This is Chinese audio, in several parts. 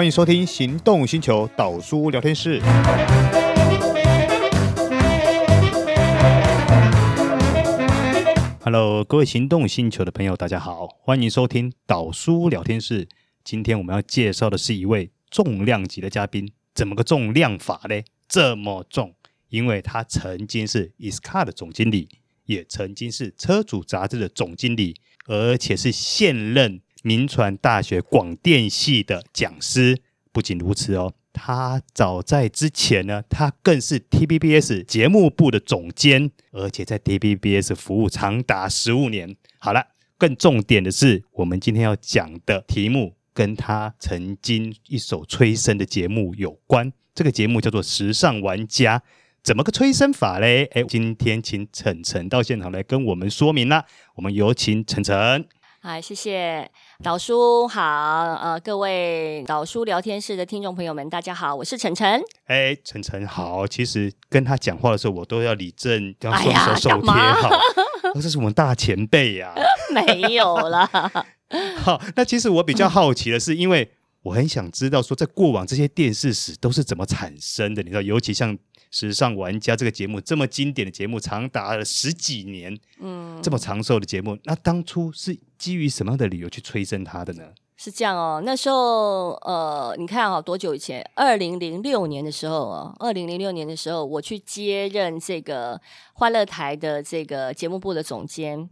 欢迎收听《行动星球岛叔聊天室》。Hello，各位行动星球的朋友，大家好，欢迎收听岛叔聊天室。今天我们要介绍的是一位重量级的嘉宾，怎么个重量法呢？这么重，因为他曾经是 ISCAR 的总经理，也曾经是车主杂志的总经理，而且是现任。铭传大学广电系的讲师，不仅如此哦，他早在之前呢，他更是 TVBS 节目部的总监，而且在 TVBS 服务长达十五年。好了，更重点的是，我们今天要讲的题目跟他曾经一手催生的节目有关。这个节目叫做《时尚玩家》，怎么个催生法嘞？哎，今天请陈晨到现场来跟我们说明啦。我们有请陈晨。好，谢谢导叔好，呃，各位导叔聊天室的听众朋友们，大家好，我是晨晨。哎，晨晨好，其实跟他讲话的时候，我都要理正，要双手手贴好，哎、这是我们大前辈呀、啊。没有啦。好，那其实我比较好奇的是，因为我很想知道说，在过往这些电视史都是怎么产生的？你知道，尤其像。时尚玩家这个节目这么经典的节目，长达了十几年，嗯，这么长寿的节目，那当初是基于什么样的理由去催生它的呢？是这样哦，那时候呃，你看啊，多久以前？二零零六年的时候哦，二零零六年的时候，我去接任这个欢乐台的这个节目部的总监。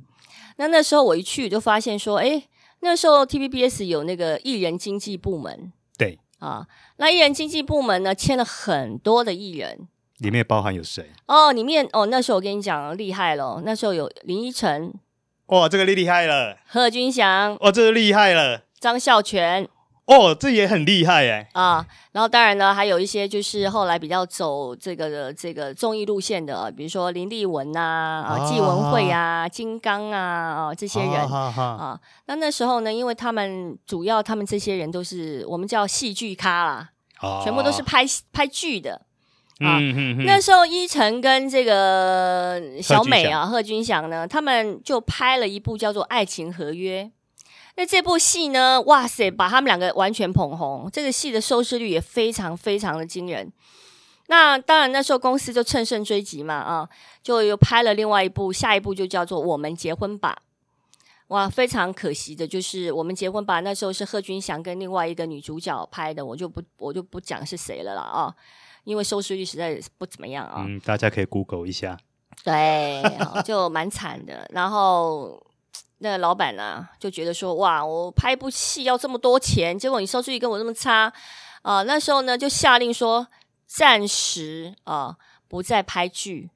那那时候我一去就发现说，哎，那时候 TVBS 有那个艺人经纪部门，对啊，那艺人经纪部门呢，签了很多的艺人。里面包含有谁？哦，里面哦，那时候我跟你讲厉害了，那时候有林依晨，哇，这个厉厉害了。贺军翔，哇，这个厉害了。张孝全，哦，这也很厉害哎。啊，然后当然呢，还有一些就是后来比较走这个的这个综艺路线的，比如说林立文呐，啊，纪文慧啊，金刚啊，啊，这些人啊，啊，那那时候呢，因为他们主要他们这些人都是我们叫戏剧咖啦，啊，全部都是拍拍剧的。啊，嗯哼哼，那时候依晨跟这个小美啊，贺军翔呢，他们就拍了一部叫做《爱情合约》。那这部戏呢，哇塞，把他们两个完全捧红，这个戏的收视率也非常非常的惊人。那当然，那时候公司就乘胜追击嘛，啊，就又拍了另外一部，下一部就叫做《我们结婚吧》。哇，非常可惜的就是《我们结婚吧》，那时候是贺军翔跟另外一个女主角拍的，我就不我就不讲是谁了啦，啊。因为收视率实在不怎么样啊，嗯，大家可以 Google 一下，对，就蛮惨的。然后那个老板呢、啊，就觉得说，哇，我拍一部戏要这么多钱，结果你收视率跟我这么差啊、呃。那时候呢，就下令说暂时啊、呃、不再拍剧。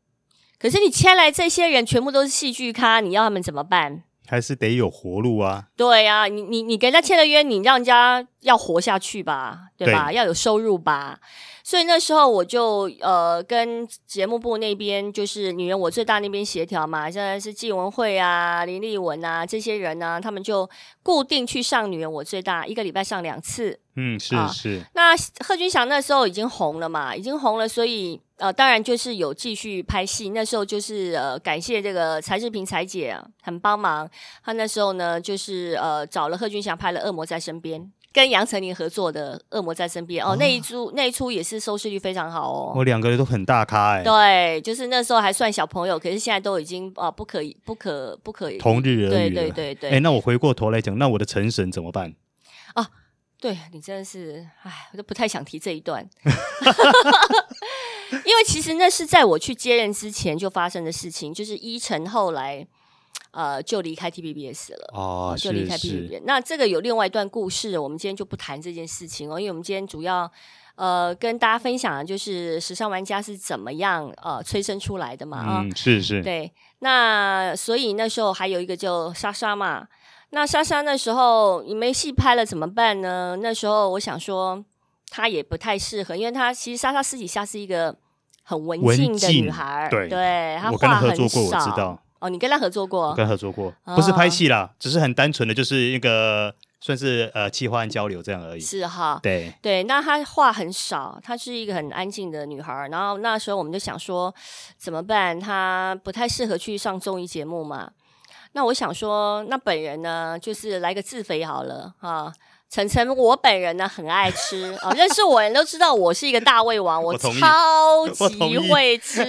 可是你签来这些人全部都是戏剧咖，你要他们怎么办？还是得有活路啊。对呀、啊，你你你跟人家签了约，你让人家要活下去吧，对吧？对，要有收入吧。所以那时候我就呃跟节目部那边就是女人我最大那边协调嘛，现在是纪文慧啊、林丽文啊这些人呢、啊，他们就固定去上女人我最大，一个礼拜上两次。嗯，是、啊、是。那贺军翔那时候已经红了嘛，已经红了，所以呃当然就是有继续拍戏。那时候就是呃感谢这个柴智屏柴姐啊，很帮忙。他那时候呢就是呃找了贺军翔拍了《恶魔在身边》。跟杨丞琳合作的《恶魔在身边》哦，那一出那一出也是收视率非常好哦。我两个人都很大咖哎。对，就是那时候还算小朋友，可是现在都已经啊，不可以，不可，不可以同日而语了。对对对对。哎，那我回过头来讲，那我的成神怎么办？啊，对你真的是，哎，我都不太想提这一段，因为其实那是在我去接任之前就发生的事情，就是依晨后来。呃，就离开 TVBS 了哦，就离开 TVBS。那这个有另外一段故事，我们今天就不谈这件事情哦，因为我们今天主要呃跟大家分享的就是时尚玩家是怎么样呃催生出来的嘛啊，嗯，是是，对。那所以那时候还有一个叫莎莎嘛，那莎莎那时候你没戏拍了怎么办呢？那时候我想说她也不太适合，因为她其实莎莎私底下是一个很文静的女孩，对对，她话很少。我跟她合作过，我知道。哦，你跟她合作过？跟他合作过，不是拍戏啦，哦、只是很单纯的就是一个算是呃企划交流这样而已。是哈，对对，那她话很少，她是一个很安静的女孩。然后那时候我们就想说怎么办？她不太适合去上综艺节目嘛。那我想说，那本人呢，就是来个自肥好了啊。晨晨，我本人呢很爱吃啊，认识我人都知道我是一个大胃王，我超级会吃，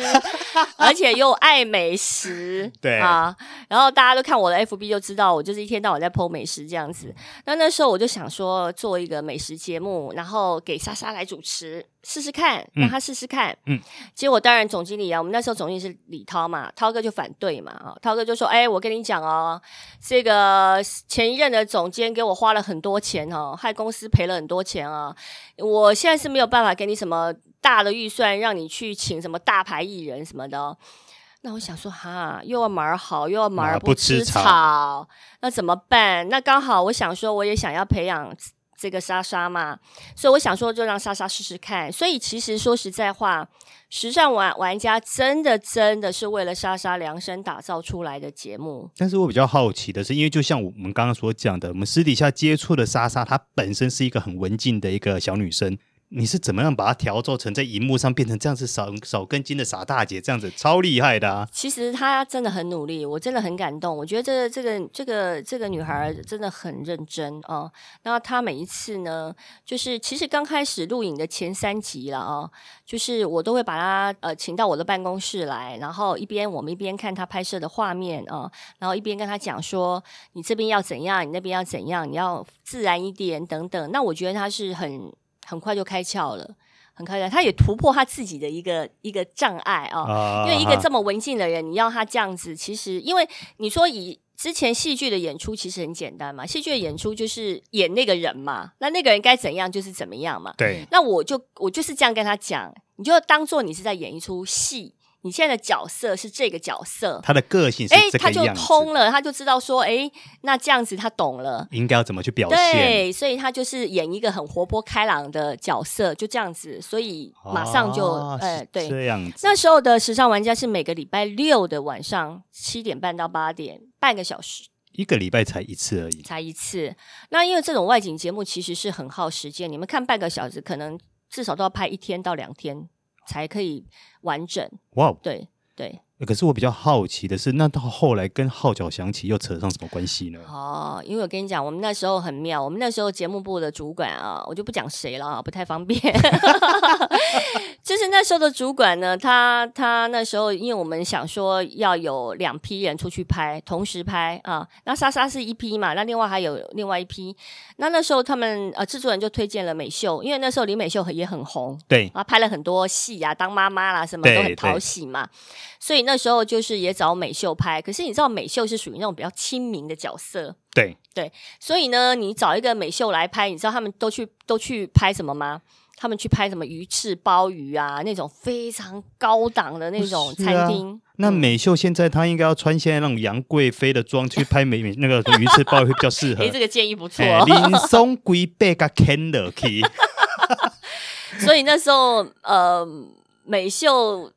而且又爱美食，对啊，然后大家都看我的 FB 就知道我就是一天到晚在 po 美食这样子。那那时候我就想说做一个美食节目，然后给莎莎来主持。试试看，让他试试看。嗯，结果当然总经理啊，我们那时候总经理是李涛嘛，涛哥就反对嘛。啊，涛哥就说：“哎，我跟你讲哦，这个前一任的总监给我花了很多钱哦，害公司赔了很多钱啊。我现在是没有办法给你什么大的预算，让你去请什么大牌艺人什么的。那我想说，哈，又要马儿好，又要马儿不吃草，吃草那怎么办？那刚好我想说，我也想要培养。”这个莎莎嘛，所以我想说，就让莎莎试试看。所以其实说实在话，时尚玩玩家真的真的是为了莎莎量身打造出来的节目。但是我比较好奇的是，因为就像我们刚刚所讲的，我们私底下接触的莎莎，她本身是一个很文静的一个小女生。你是怎么样把它调做成在荧幕上变成这样子少少根筋的傻大姐这样子超厉害的啊？其实她真的很努力，我真的很感动。我觉得这个这个这个这个女孩真的很认真哦。然后她每一次呢，就是其实刚开始录影的前三集了哦，就是我都会把她呃请到我的办公室来，然后一边我们一边看她拍摄的画面啊，哦，然后一边跟她讲说你这边要怎样，你那边要怎样，你要自然一点等等。那我觉得她是很。很快就开窍了，很开窍，他也突破他自己的一个一个障碍啊、哦，因为一个这么文静的人，你要他这样子，其实因为你说以之前戏剧的演出其实很简单嘛，戏剧的演出就是演那个人嘛，那那个人该怎样就是怎么样嘛，对，那我就我就是这样跟他讲，你就当做你是在演一出戏。你现在的角色是这个角色，他的个性是这个样子，诶，他就通了，他就知道说，诶，那这样子他懂了，应该要怎么去表现？对，所以他就是演一个很活泼开朗的角色，就这样子，所以马上就，哦、诶，对，这样子。那时候的时尚玩家是每个礼拜六的晚上七点半到八点，半个小时，一个礼拜才一次而已，才一次。那因为这种外景节目其实是很耗时间，你们看半个小时，可能至少都要拍一天到两天。才可以完整哇.对对。可是我比较好奇的是，那到后来跟号角响起又扯上什么关系呢？哦，因为我跟你讲，我们那时候很妙，我们那时候节目部的主管啊，我就不讲谁了啊，不太方便。就是那时候的主管呢，他他那时候，因为我们想说要有两批人出去拍，同时拍啊，那莎莎是一批嘛，那另外还有另外一批。那那时候他们呃制作人就推荐了美秀，因为那时候李美秀也很红，对啊，拍了很多戏啊，当妈妈啦什么都很讨喜嘛，所以那。那时候就是也找美秀拍，可是你知道美秀是属于那种比较亲民的角色，对对，所以呢，你找一个美秀来拍，你知道他们都去都去拍什么吗？他们去拍什么鱼翅鲍鱼啊，那种非常高档的那种餐厅。那美秀现在她应该要穿现在那种杨贵妃的妆去拍美美那个鱼翅鲍鱼会比较适合。哎，这个建议不错、哦。林松龟背个 Kendall key，所以那时候呃，美秀。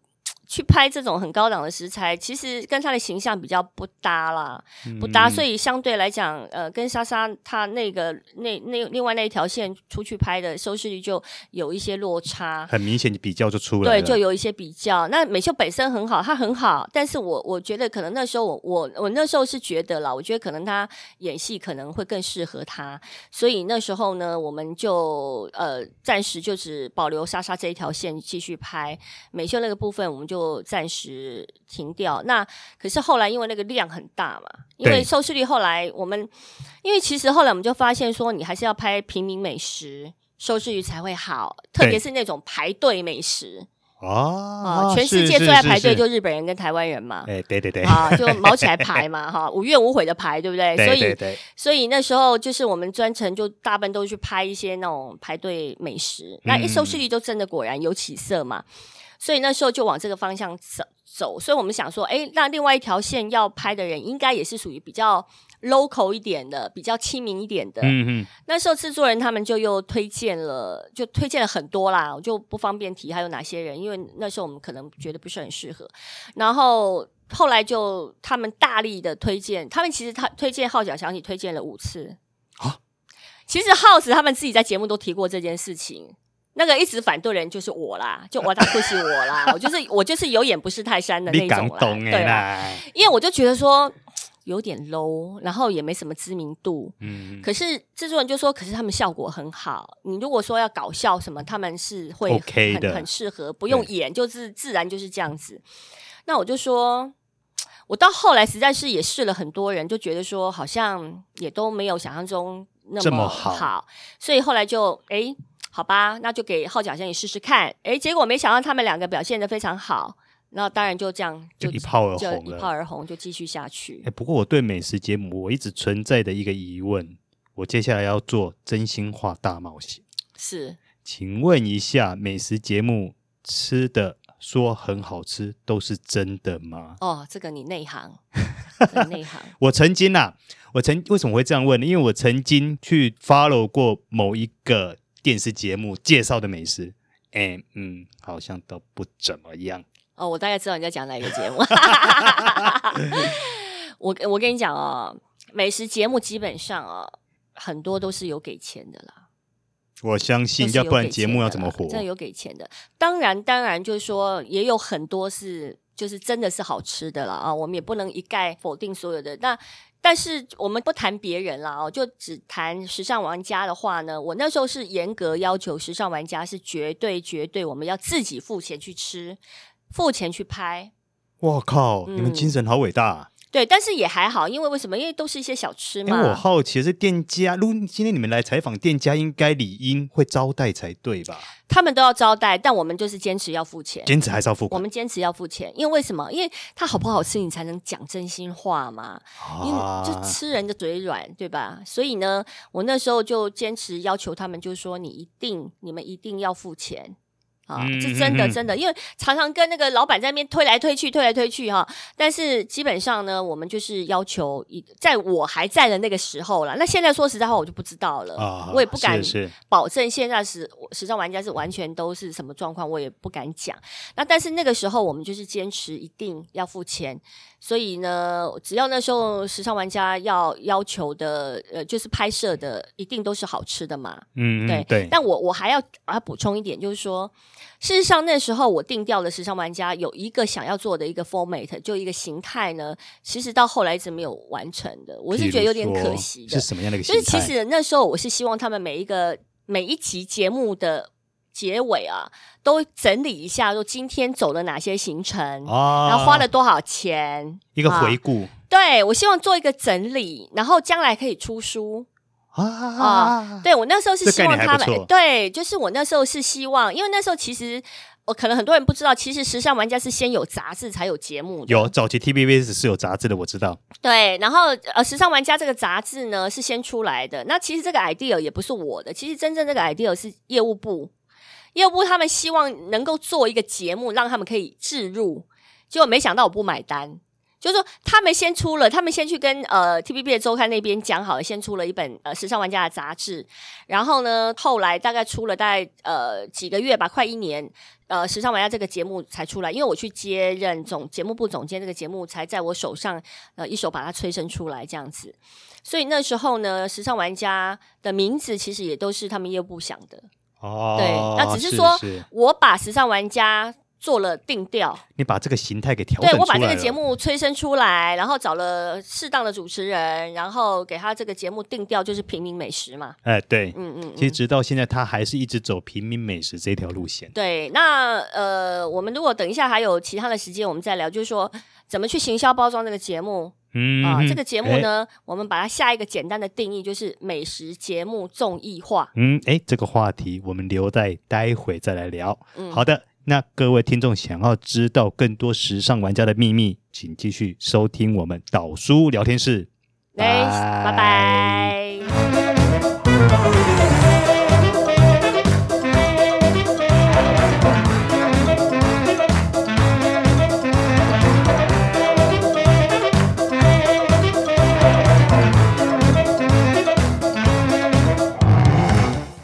去拍这种很高档的食材，其实跟他的形象比较不搭啦，不搭，所以相对来讲，呃，跟莎莎她那个那那另外那一条线出去拍的收视率就有一些落差，很明显的比较就出来了，对，就有一些比较。那美秀本身很好，她很好，但是我我觉得可能那时候我我我那时候是觉得啦，我觉得可能她演戏可能会更适合她，所以那时候呢，我们就呃暂时就只保留莎莎这一条线继续拍，美秀那个部分我们就。就暂时停掉。那可是后来，因为那个量很大嘛，因为收视率后来我们，因为其实后来我们就发现说，你还是要拍平民美食，收视率才会好，特别是那种排队美食啊，全世界最爱排队就日本人跟台湾人嘛，哎，对对对，啊，就 毛起来排嘛，哈，无怨无悔的排，对不对？对对对，所以所以那时候就是我们专程就大部分都去拍一些那种排队美食，那一收视率就真的果然有起色嘛。所以那时候就往这个方向走走，所以我们想说，哎，那另外一条线要拍的人，应该也是属于比较 local 一点的，比较亲民一点的。嗯嗯。那时候制作人他们就又推荐了，就推荐了很多啦，我就不方便提还有哪些人，因为那时候我们可能觉得不是很适合。然后后来就他们大力的推荐，他们其实他推荐号角响起推荐了五次啊。其实耗子他们自己在节目都提过这件事情。那个一直反对人就是我啦，就我他不是我啦，我就是我就是有眼不识泰山的那种啦，对啦，因为我就觉得说，有点 low，然后也没什么知名度。嗯，可是制作人就说，可是他们效果很好。你如果说要搞笑什么，他们是会很很适合，不用演，就是自然就是这样子。那我就说，我到后来实在是也试了很多人，就觉得说好像也都没有想象中那么好，好所以后来就哎，好吧，那就给号角先生也试试看。哎，结果没想到他们两个表现的非常好。那当然就这样就，就一炮而红了，一炮而红就继续下去。哎，不过我对美食节目我一直存在的一个疑问，我接下来要做真心话大冒险。是，请问一下，美食节目吃的说很好吃，都是真的吗？哦，这个你内行，内行。我曾经呐、啊，我曾为什么会这样问呢？因为我曾经去 follow 过某一个电视节目介绍的美食，哎，嗯，好像都不怎么样。哦，我大概知道你在讲哪一个节目。我我跟你讲哦，美食节目基本上哦，很多都是有给钱的啦。我相信，要不然节目要怎么活？真的有给钱的。当然，当然就是说，也有很多是就是真的是好吃的了啊。我们也不能一概否定所有的。那但是我们不谈别人了哦，就只谈时尚玩家的话呢。我那时候是严格要求时尚玩家是绝对绝对我们要自己付钱去吃。付钱去拍，我靠！嗯、你们精神好伟大啊。对，但是也还好，因为为什么？因为都是一些小吃嘛。我好奇是店家，如果今天你们来采访店家，应该理应会招待才对吧？他们都要招待，但我们就是坚持要付钱，坚持还是要付。我们坚持要付钱，因为为什么？因为它好不好吃，你才能讲真心话嘛。啊、因为就吃人的嘴软，对吧？所以呢，我那时候就坚持要求他们，就是说你一定，你们一定要付钱。啊，是真的，真的，因为常常跟那个老板在那边推来推去，推来推去哈。但是基本上呢，我们就是要求一，在我还在的那个时候了。那现在说实在话，我就不知道了，啊、我也不敢保证现在时时尚玩家是完全都是什么状况，我也不敢讲。那但是那个时候，我们就是坚持一定要付钱。所以呢，只要那时候时尚玩家要要求的，呃，就是拍摄的，一定都是好吃的嘛。嗯，对对。但我我还要我要补充一点，就是说。事实上，那时候我定调的时尚玩家有一个想要做的一个 format，就一个形态呢，其实到后来一直没有完成的，我是觉得有点可惜的。是什么样的一个形态？就是其实那时候我是希望他们每一个每一集节目的结尾啊，都整理一下，说今天走了哪些行程，啊、然后花了多少钱，一个回顾。啊、对，我希望做一个整理，然后将来可以出书。啊，啊，对，我那时候是希望他们，对，就是我那时候是希望，因为那时候其实我可能很多人不知道，其实时尚玩家是先有杂志才有节目的。有早期 TVBS 是有杂志的，我知道。对，然后呃，时尚玩家这个杂志呢是先出来的。那其实这个 idea 也不是我的，其实真正这个 idea 是业务部，业务部他们希望能够做一个节目，让他们可以置入，结果没想到我不买单。就是说，他们先出了，他们先去跟呃 T B B 的周刊那边讲好了，先出了一本呃时尚玩家的杂志，然后呢，后来大概出了大概呃几个月吧，快一年，呃，时尚玩家这个节目才出来，因为我去接任总节目部总监，这个节目才在我手上呃一手把它催生出来这样子，所以那时候呢，时尚玩家的名字其实也都是他们业务部想的。哦，对，那只是说我把时尚玩家。做了定调，你把这个形态给调整出来。对，我把这个节目催生出来，然后找了适当的主持人，然后给他这个节目定调，就是平民美食嘛。哎，对，嗯嗯，嗯，其实直到现在，他还是一直走平民美食这条路线。对，那呃，我们如果等一下还有其他的时间，我们再聊，就是说怎么去行销包装这个节目。嗯啊，这个节目呢，哎、我们把它下一个简单的定义，就是美食节目综艺化。嗯，哎，这个话题我们留在待会再来聊。嗯，好的。那各位听众想要知道更多时尚玩家的秘密请继续收听我们导叔聊天室。拜拜。